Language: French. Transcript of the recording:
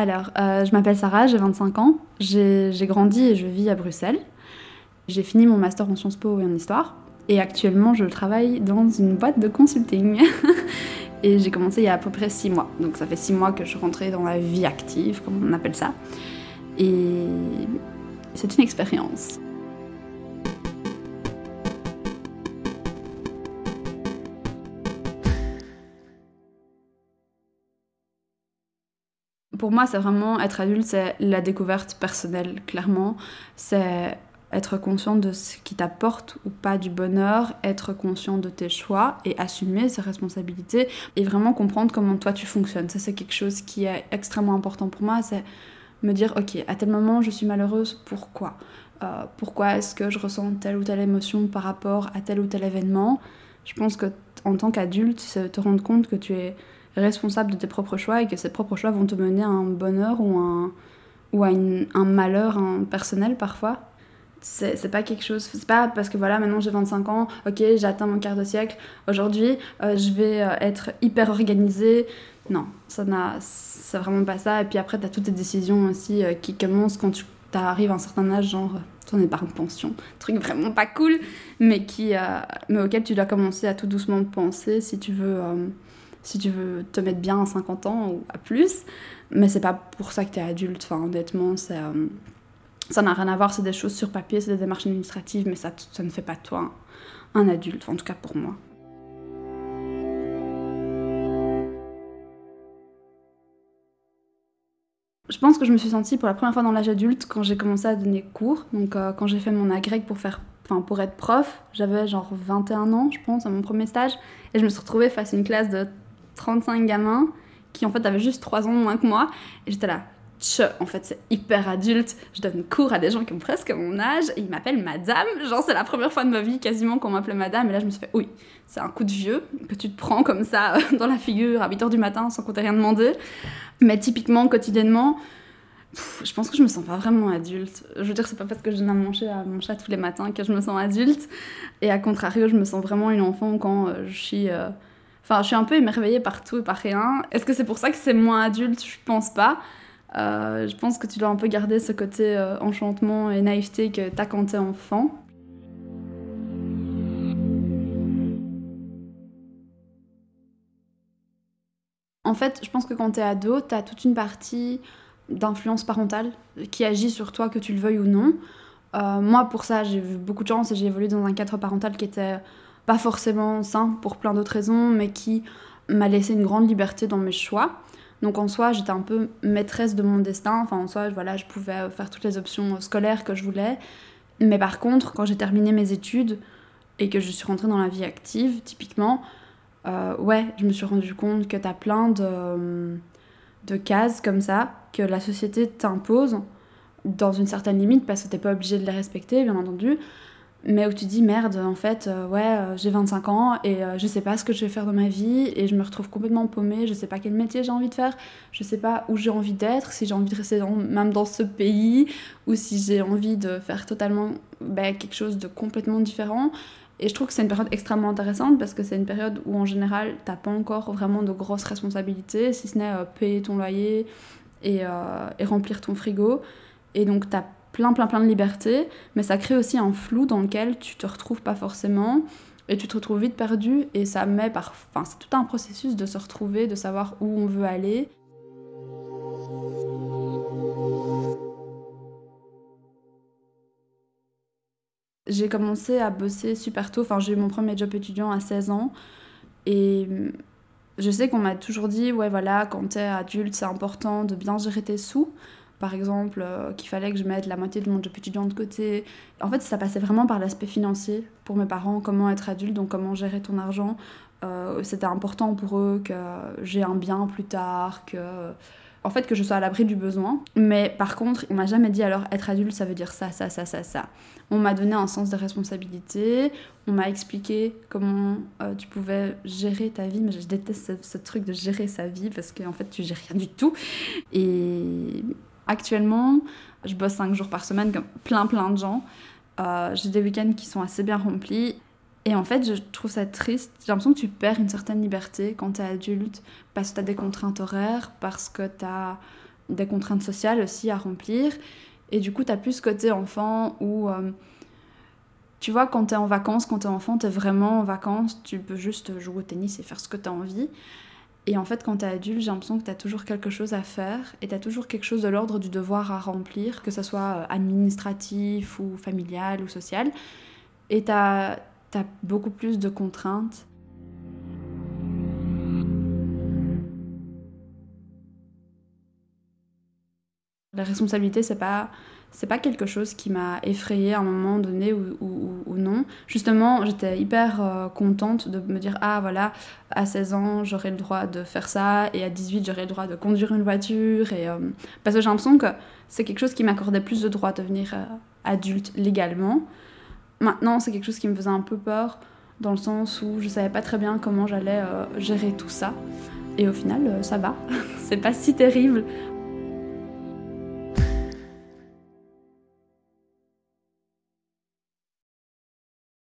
Alors, euh, je m'appelle Sarah, j'ai 25 ans. J'ai grandi et je vis à Bruxelles. J'ai fini mon master en Sciences Po et en Histoire. Et actuellement, je travaille dans une boîte de consulting. et j'ai commencé il y a à peu près 6 mois. Donc ça fait 6 mois que je suis rentrée dans la vie active, comme on appelle ça. Et c'est une expérience. Pour moi, c'est vraiment être adulte, c'est la découverte personnelle, clairement. C'est être conscient de ce qui t'apporte ou pas du bonheur, être conscient de tes choix et assumer ses responsabilités et vraiment comprendre comment toi tu fonctionnes. Ça, c'est quelque chose qui est extrêmement important pour moi. C'est me dire, ok, à tel moment, je suis malheureuse, pourquoi? Euh, Pourquoi est-ce que je ressens telle ou telle émotion par rapport à tel ou tel événement? Je pense que en tant qu'adulte, te rendre compte que tu es responsable de tes propres choix et que ces propres choix vont te mener à un bonheur ou, un, ou à un malheur personnel parfois. C'est pas quelque chose, c'est pas parce que voilà, maintenant j'ai 25 ans, ok, j'ai atteint mon quart de siècle, aujourd'hui euh, je vais euh, être hyper organisée. Non, ça n'a, c'est vraiment pas ça. Et puis après, tu as toutes tes décisions aussi euh, qui commencent quand tu arrives à un certain âge, genre ton épargne pension, truc vraiment pas cool, mais, qui, mais auquel tu dois commencer à tout doucement penser si tu veux si tu veux te mettre bien à 50 ans ou à plus. Mais c'est pas pour ça que tu es adulte. Enfin, honnêtement, euh, ça n'a rien à voir. C'est des choses sur papier, c'est des démarches administratives, mais ça, ça ne fait pas toi un, adulte, en tout cas pour moi. Je pense que je me suis sentie pour la première fois dans l'âge adulte quand j'ai commencé à donner cours. Donc euh, quand j'ai fait mon agrég pour faire enfin pour être prof, j'avais genre 21 ans, je pense, à mon premier stage et je me suis retrouvée face à une classe de 35 gamins qui en fait avaient juste 3 ans moins que moi. Et j'étais là, tch, en fait c'est hyper adulte, je donne cours à des gens qui ont presque mon âge et ils m'appellent madame. Genre c'est la première fois de ma vie quasiment qu'on m'appelait madame et là je me suis fait, oui, c'est un coup de vieux que tu te prends comme ça dans la figure à 8h du matin sans qu'on t'ait rien demandé. Mais typiquement, quotidiennement, je pense que je me sens pas vraiment adulte. Je veux dire, c'est pas parce que je viens manger à mon chat tous les matins que je me sens adulte. Et à contrario, je me sens vraiment une enfant quand euh, je suis... Euh, Enfin, je suis un peu émerveillée par tout et par rien. Est-ce que c'est pour ça que c'est moins adulte? Je pense pas. Euh, je pense que tu dois un peu garder ce côté euh, enchantement et naïveté que t'as quand t'es enfant. En fait, je pense que quand t'es ado, t'as toute une partie d'influence parentale qui agit sur toi, que tu le veuilles ou non. Euh, moi, pour ça, j'ai eu beaucoup de chance et j'ai évolué dans un cadre parental qui était pas forcément sain pour plein d'autres raisons, mais qui m'a laissé une grande liberté dans mes choix. Donc en soi, j'étais un peu maîtresse de mon destin. Enfin, en soi, voilà, je pouvais faire toutes les options scolaires que je voulais. Mais par contre, quand j'ai terminé mes études et que je suis rentrée dans la vie active, typiquement, euh, ouais, je me suis rendu compte que tu as plein de, de cases comme ça que la société t'impose dans une certaine limite parce que t'es pas obligé de les respecter, bien entendu mais où tu dis merde, en fait, euh, ouais, euh, j'ai 25 ans et euh, je sais pas ce que je vais faire dans ma vie et je me retrouve complètement paumée, je sais pas quel métier j'ai envie de faire, je sais pas où j'ai envie d'être, si j'ai envie de rester même dans ce pays ou si j'ai envie de faire totalement bah, quelque chose de complètement différent. Et je trouve que c'est une période extrêmement intéressante parce que c'est une période où en général t'as pas encore vraiment de grosses responsabilités, si ce n'est payer ton loyer et, et, remplir ton frigo. Et donc t'as plein, plein, plein de liberté, mais ça crée aussi un flou dans lequel tu te retrouves pas forcément et tu te retrouves vite perdu et ça met par... Enfin, c'est tout un processus de se retrouver, de savoir où on veut aller. J'ai commencé à bosser super tôt, enfin j'ai eu mon premier job étudiant à 16 ans et je sais qu'on m'a toujours dit, ouais voilà, quand t'es adulte c'est important de bien gérer tes sous par exemple, euh, qu'il fallait que je mette la moitié de mon job étudiant de côté. En fait, ça passait vraiment par l'aspect financier pour mes parents, comment être adulte, donc comment gérer ton argent. Euh, c'était important pour eux que j'ai un bien plus tard, que en fait que je sois à l'abri du besoin. Mais par contre, on m'a jamais dit alors être adulte ça veut dire ça, ça, ça, ça, ça. On m'a donné un sens de responsabilité, on m'a expliqué comment euh, tu pouvais gérer ta vie, mais je déteste ce, truc de gérer sa vie parce qu'en fait tu gères rien du tout. Et Actuellement, je bosse 5 jours par semaine comme plein plein de gens. Euh, j'ai des week-ends qui sont assez bien remplis. Et en fait, je trouve ça triste. J'ai l'impression que tu perds une certaine liberté quand tu es adulte parce que tu as des contraintes horaires, parce que tu as des contraintes sociales aussi à remplir. Et du coup, tu as plus ce côté enfant où, euh, tu vois, quand tu es en vacances, quand tu es enfant, tu es vraiment en vacances, tu peux juste jouer au tennis et faire ce que tu as envie. Et en fait, quand tu es adulte, j'ai l'impression que tu as toujours quelque chose à faire et tu as toujours quelque chose de l'ordre du devoir à remplir, que ce soit euh, administratif ou familial ou social. Et tu as, as beaucoup plus de contraintes. La responsabilité, c'est pas c'est pas quelque chose qui m'a effrayée à un moment donné ou, ou, non. Justement, j'étais hyper euh, contente de me dire ah voilà, à 16 ans, j'aurai le droit de faire ça et à 18, j'aurai le droit de conduire une voiture et euh, parce que j'ai l'impression que c'est quelque chose qui m'accordait plus de droits de devenir euh, adulte légalement. Maintenant, c'est quelque chose qui me faisait un peu peur dans le sens où je savais pas très bien comment j'allais gérer tout ça. Et au final, ça va. c'est pas si terrible